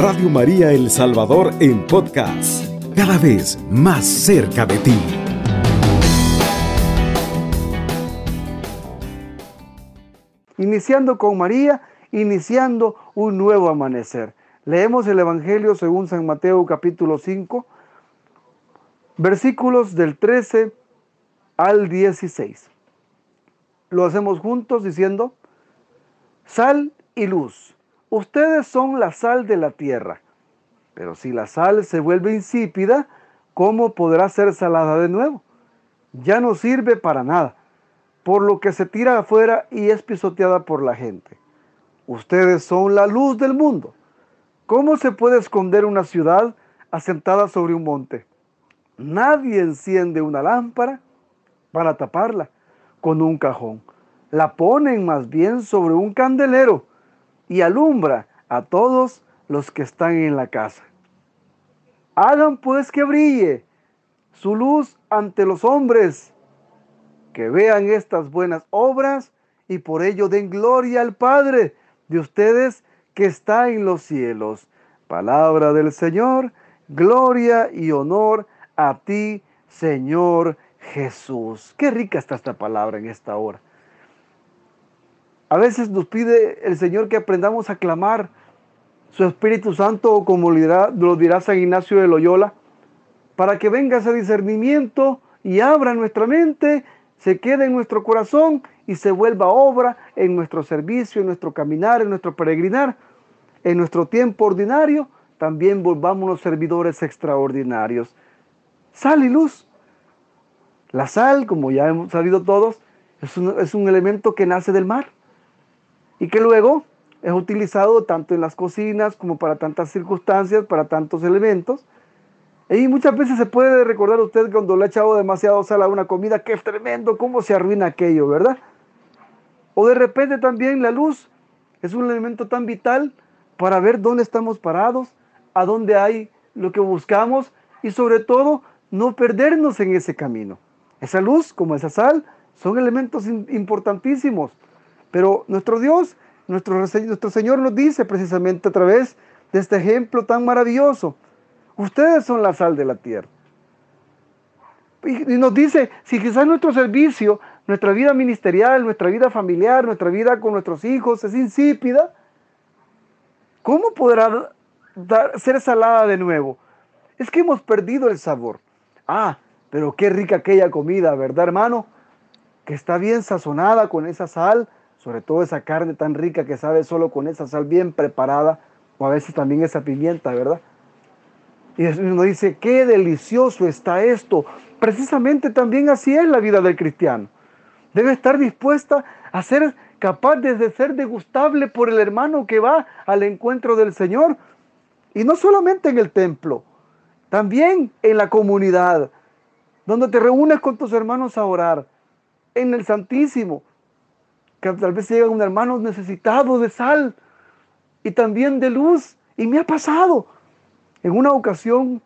Radio María El Salvador en podcast, cada vez más cerca de ti. Iniciando con María, iniciando un nuevo amanecer. Leemos el Evangelio según San Mateo capítulo 5, versículos del 13 al 16. Lo hacemos juntos diciendo, sal y luz. Ustedes son la sal de la tierra. Pero si la sal se vuelve insípida, ¿cómo podrá ser salada de nuevo? Ya no sirve para nada, por lo que se tira afuera y es pisoteada por la gente. Ustedes son la luz del mundo. ¿Cómo se puede esconder una ciudad asentada sobre un monte? Nadie enciende una lámpara para taparla con un cajón. La ponen más bien sobre un candelero y alumbra a todos los que están en la casa. Hagan pues que brille su luz ante los hombres, que vean estas buenas obras y por ello den gloria al Padre de ustedes que está en los cielos. Palabra del Señor, gloria y honor a ti, Señor Jesús. Qué rica está esta palabra en esta hora. A veces nos pide el Señor que aprendamos a clamar su Espíritu Santo, como lo dirá San Ignacio de Loyola, para que venga ese discernimiento y abra nuestra mente, se quede en nuestro corazón y se vuelva obra en nuestro servicio, en nuestro caminar, en nuestro peregrinar, en nuestro tiempo ordinario, también volvamos los servidores extraordinarios. Sal y luz. La sal, como ya hemos sabido todos, es un, es un elemento que nace del mar y que luego es utilizado tanto en las cocinas como para tantas circunstancias, para tantos elementos. Y muchas veces se puede recordar usted cuando le ha echado demasiado sal a una comida, que es tremendo, cómo se arruina aquello, ¿verdad? O de repente también la luz es un elemento tan vital para ver dónde estamos parados, a dónde hay lo que buscamos y sobre todo no perdernos en ese camino. Esa luz como esa sal son elementos importantísimos pero nuestro Dios, nuestro, Señor nos dice precisamente a través de este ejemplo tan maravilloso, ustedes son la sal de la tierra. Y, nos dice, si quizás nuestro servicio, nuestra vida ministerial, nuestra vida familiar, nuestra vida con nuestros hijos es insípida, ¿cómo podrá ser salada de nuevo? Es que hemos perdido el sabor. Ah, pero qué rica aquella comida, ¿verdad, hermano? Que está bien sazonada con esa sal, sobre todo esa carne tan rica que sabe solo con esa sal bien preparada, o a veces también esa pimienta, ¿verdad? Y uno dice, qué delicioso está esto. Precisamente también así es la vida del cristiano. Debe estar dispuesta a ser capaz de ser degustable por el hermano que va al encuentro del Señor. Y no solamente en el templo, también en la comunidad, donde te reúnes con tus hermanos a orar, en el Santísimo, que tal vez llega un hermano necesitado de sal y también de luz. Y me ha pasado. En una ocasión,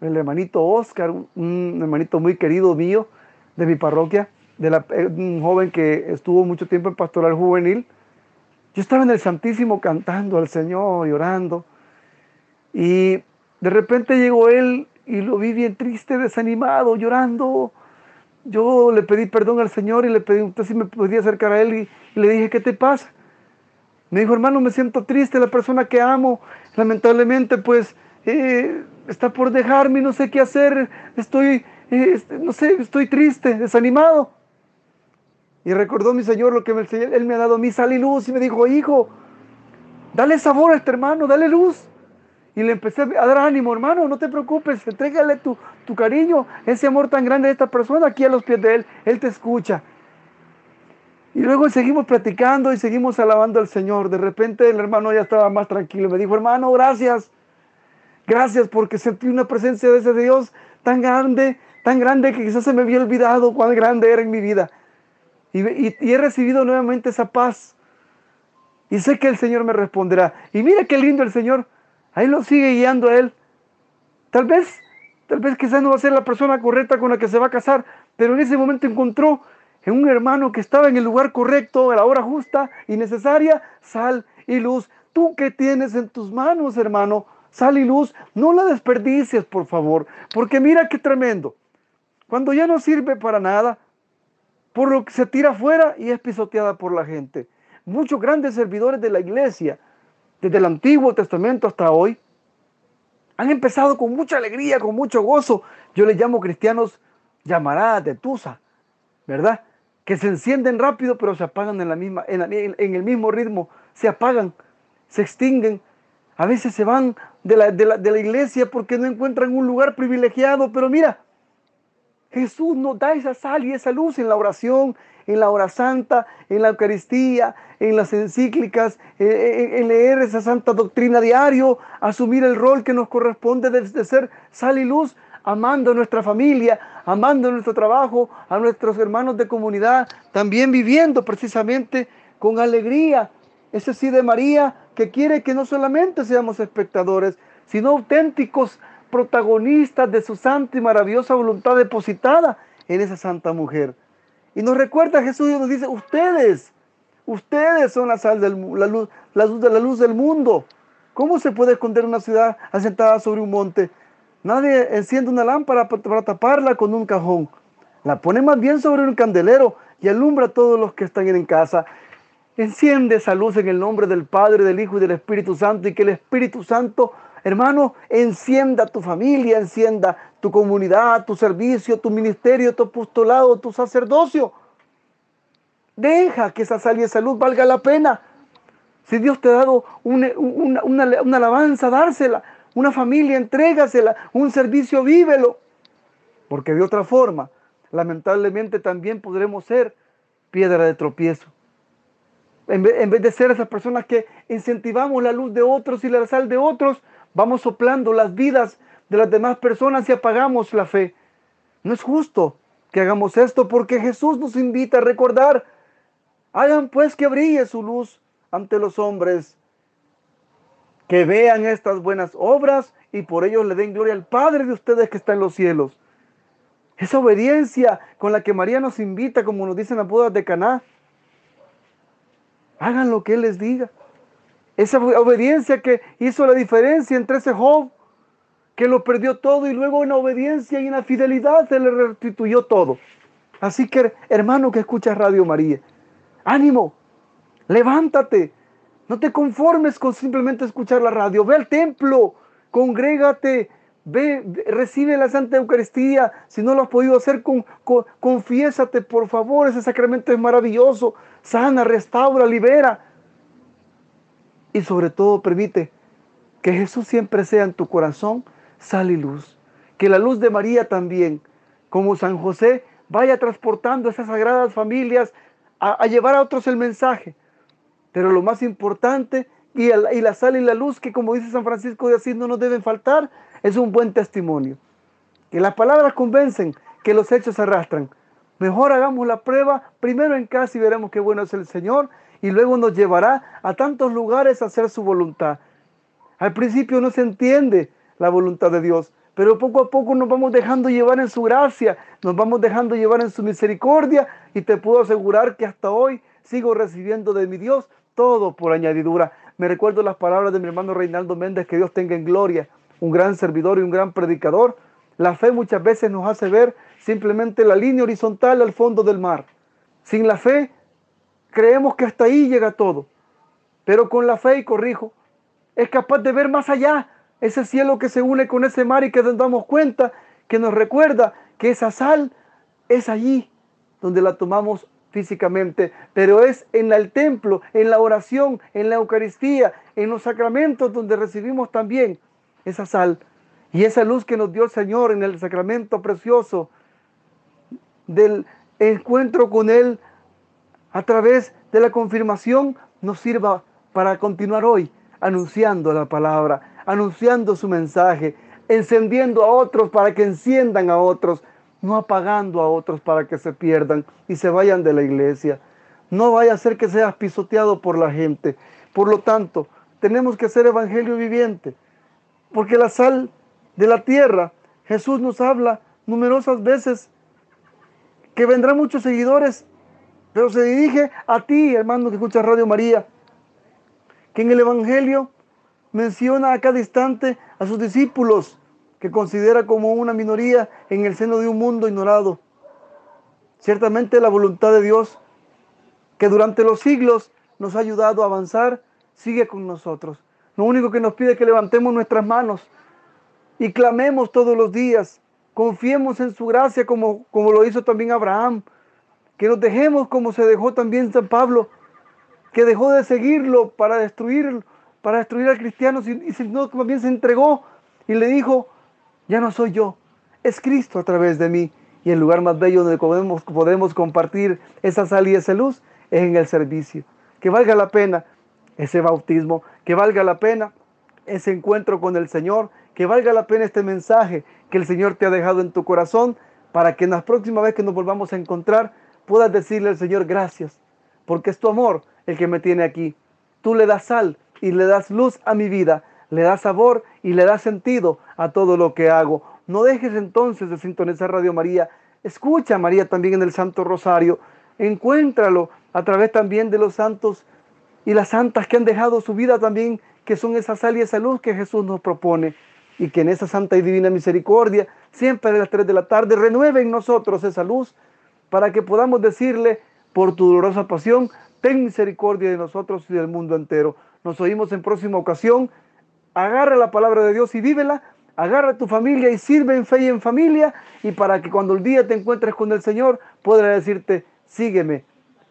el hermanito Oscar, un hermanito muy querido mío de mi parroquia, de eh, un joven que estuvo mucho tiempo en pastoral juvenil, yo estaba en el Santísimo cantando al Señor y orando. Y de repente llegó él y lo vi bien triste, desanimado, llorando yo le pedí perdón al Señor y le pedí usted si me podía acercar a Él y, le dije, ¿qué te pasa? Me dijo, hermano, me siento triste, la persona que amo, lamentablemente, pues, eh, está por dejarme, no sé qué hacer, estoy, este, no sé, estoy triste, desanimado. Y recordó mi Señor lo que me, Él me ha dado mi sal y luz y me dijo, hijo, dale sabor a este hermano, dale luz. Y le empecé a dar ánimo, hermano, no te preocupes, entrégale tu, tu cariño, ese amor tan grande de esta persona aquí a los pies de Él, Él te escucha. Y luego seguimos platicando y seguimos alabando al Señor. De repente el hermano ya estaba más tranquilo. Me dijo, hermano, gracias. Gracias porque sentí una presencia de ese Dios tan grande, tan grande que quizás se me había olvidado cuán grande era en mi vida. Y, y he recibido nuevamente esa paz. Y sé que el Señor me responderá. Y mira qué lindo el Señor Ahí lo sigue guiando a él. Tal vez, tal vez quizás no va a ser la persona correcta con la que se va a casar, pero en ese momento encontró en un hermano que estaba en el lugar correcto, a la hora justa y necesaria, sal y luz Tú que tienes en tus manos, hermano, sal y luz, no la desperdicies, por favor, porque mira qué tremendo. Cuando ya no sirve para nada, por lo que se tira afuera y es pisoteada por la gente. Muchos grandes servidores de la iglesia, desde el Antiguo Testamento hasta hoy, han empezado con mucha alegría, con mucho gozo. Yo les llamo cristianos llamaradas de Tusa, ¿verdad? Que se encienden rápido, pero se apagan en, la misma, en, el mismo ritmo. Se apagan, se extinguen. A veces se van de la iglesia porque no encuentran un lugar privilegiado. Pero mira, Jesús nos da esa sal y esa luz en la oración, en la hora santa, en la Eucaristía, en las encíclicas, en, leer esa santa doctrina diario, asumir el rol que nos corresponde de, ser sal y luz, amando a nuestra familia, amando a nuestro trabajo, a nuestros hermanos de comunidad, también viviendo precisamente con alegría. Ese sí de María que quiere que no solamente seamos espectadores, sino auténticos protagonistas de su santa y maravillosa voluntad depositada en esa santa mujer. Y nos recuerda Jesús y nos dice, ustedes, ustedes son la sal del la luz, la luz de la luz del mundo. ¿Cómo se puede esconder una ciudad asentada sobre un monte? Nadie enciende una lámpara para taparla con un cajón. La pone más bien sobre un candelero y alumbra a todos los que están en casa. Enciende esa luz en el nombre del Padre, del Hijo y del Espíritu Santo y que el Espíritu Santo Hermano, encienda tu familia, encienda tu comunidad, tu servicio, tu ministerio, tu apostolado, tu sacerdocio. Deja que esa sal y esa luz valga la pena. Si Dios te ha dado una, una alabanza, dársela. Una familia, entrégasela. Un servicio, vívelo. Porque de otra forma, lamentablemente también podremos ser piedra de tropiezo. En vez, de ser esas personas que incentivamos la luz de otros y la sal de otros, vamos soplando las vidas de las demás personas y apagamos la fe. No es justo que hagamos esto porque Jesús nos invita a recordar, hagan pues que brille su luz ante los hombres, que vean estas buenas obras y por ello le den gloria al Padre de ustedes que está en los cielos. Esa obediencia con la que María nos invita, como nos dicen las bodas de Caná. Hagan lo que Él les diga. Esa obediencia que hizo la diferencia entre ese Job que lo perdió todo y luego en obediencia y en la fidelidad se le restituyó todo. Así que hermano que escucha Radio María, ánimo, levántate, no te conformes con simplemente escuchar la radio, ve al templo, congrégate, ve, recibe la Santa Eucaristía, si no lo has podido hacer, con, confiésate por favor, ese sacramento es maravilloso, sana, restaura, libera y sobre todo permite que Jesús siempre sea en tu corazón sal y luz. Que la luz de María también, como San José, vaya transportando esas sagradas familias a, llevar a otros el mensaje. Pero lo más importante, y, y, la sal y la luz, que como dice San Francisco de Asís no nos deben faltar, es un buen testimonio. Que las palabras convencen, que los hechos arrastran. Mejor hagamos la prueba primero en casa y veremos qué bueno es el Señor y luego nos llevará a tantos lugares a hacer su voluntad. Al principio no se entiende la voluntad de Dios, pero poco a poco nos vamos dejando llevar en su gracia, nos vamos dejando llevar en su misericordia y te puedo asegurar que hasta hoy sigo recibiendo de mi Dios todo por añadidura. Me recuerdo las palabras de mi hermano Reinaldo Méndez, que Dios tenga en gloria, un gran servidor y un gran predicador. La fe muchas veces nos hace ver simplemente la línea horizontal al fondo del mar. Sin la fe Creemos que hasta ahí llega todo. Pero con la fe, y corrijo, es capaz de ver más allá ese cielo que se une con ese mar y que nos damos cuenta, que nos recuerda que esa sal es allí donde la tomamos físicamente, pero es en el templo, en la oración, en la Eucaristía, en los sacramentos donde recibimos también esa sal y esa luz que nos dio el Señor en el sacramento precioso del encuentro con Él a través de la confirmación nos sirva para continuar hoy anunciando la palabra, anunciando su mensaje, encendiendo a otros para que enciendan a otros, no apagando a otros para que se pierdan y se vayan de la iglesia. No vaya a ser que seas pisoteado por la gente. Por lo tanto, tenemos que ser evangelio viviente, porque la sal de la tierra, Jesús nos habla numerosas veces que vendrán muchos seguidores pero se dirige a ti, hermano que escucha Radio María, que en el Evangelio menciona a cada instante a sus discípulos, que considera como una minoría en el seno de un mundo ignorado. Ciertamente la voluntad de Dios, que durante los siglos nos ha ayudado a avanzar, sigue con nosotros. Lo único que nos pide es que levantemos nuestras manos y clamemos todos los días, confiemos en su gracia como, como lo hizo también Abraham, que nos dejemos como se dejó también San Pablo, que dejó de seguirlo para destruir, para destruir al cristiano, y sino también se entregó y le dijo, ya no soy yo, es Cristo a través de mí. Y el lugar más bello donde podemos, podemos compartir esa sal y esa luz es en el servicio. Que valga la pena ese bautismo, que valga la pena ese encuentro con el Señor, que valga la pena este mensaje que el Señor te ha dejado en tu corazón para que en la próxima vez que nos volvamos a encontrar puedas decirle al Señor gracias, porque es tu amor el que me tiene aquí. Tú le das sal y le das luz a mi vida, le das sabor y le das sentido a todo lo que hago. No dejes entonces de sintonizar Radio María. Escucha a María también en el Santo Rosario. Encuéntralo a través también de los santos y las santas que han dejado su vida también, que son esa sal y esa luz que Jesús nos propone. Y que en esa santa y divina misericordia, siempre a las 3 de la tarde, renueve en nosotros esa luz para que podamos decirle, por tu dolorosa pasión, ten misericordia de nosotros y del mundo entero. Nos oímos en próxima ocasión. Agarra la palabra de Dios y vívela. Agarra a tu familia y sirve en fe y en familia. Y para que cuando el día te encuentres con el Señor, pueda decirte, sígueme,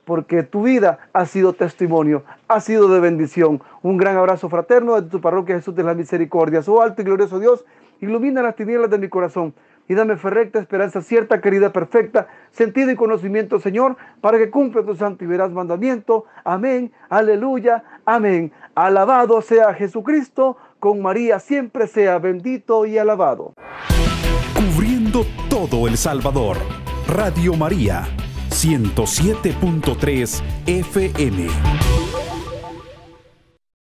porque tu vida ha sido testimonio, ha sido de bendición. Un gran abrazo fraterno de tu parroquia Jesús de la Misericordia. Oh alto y glorioso Dios, ilumina las tinieblas de mi corazón y dame fe recta, esperanza cierta, querida, perfecta, sentido y conocimiento, Señor, para que cumpla tu santo y veraz mandamiento. Amén, aleluya, amén. Alabado sea Jesucristo, con María siempre sea bendito y alabado. Cubriendo todo El Salvador, Radio María 107.3 FM.